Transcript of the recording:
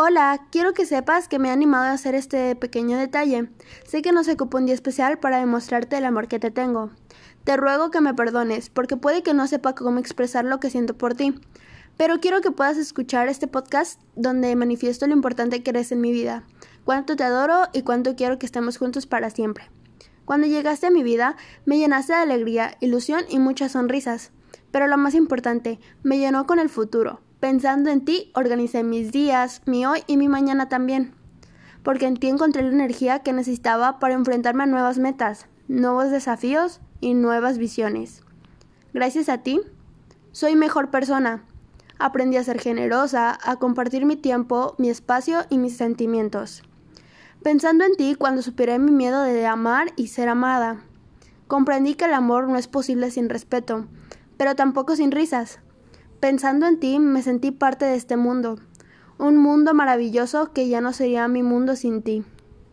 Hola, quiero que sepas que me he animado a hacer este pequeño detalle. Sé que no se ocupa un día especial para demostrarte el amor que te tengo. Te ruego que me perdones, porque puede que no sepa cómo expresar lo que siento por ti. Pero quiero que puedas escuchar este podcast donde manifiesto lo importante que eres en mi vida, cuánto te adoro y cuánto quiero que estemos juntos para siempre. Cuando llegaste a mi vida, me llenaste de alegría, ilusión y muchas sonrisas. Pero lo más importante, me llenó con el futuro, Pensando en ti, organicé mis días, mi hoy y mi mañana también, porque en ti encontré la energía que necesitaba para enfrentarme a nuevas metas, nuevos desafíos y nuevas visiones. Gracias a ti, soy mejor persona. Aprendí a ser generosa, a compartir mi tiempo, mi espacio y mis sentimientos. Pensando en ti cuando superé mi miedo de amar y ser amada. Comprendí que el amor no es posible sin respeto, pero tampoco sin risas. Pensando en ti me sentí parte de este mundo, un mundo maravilloso que ya no sería mi mundo sin ti.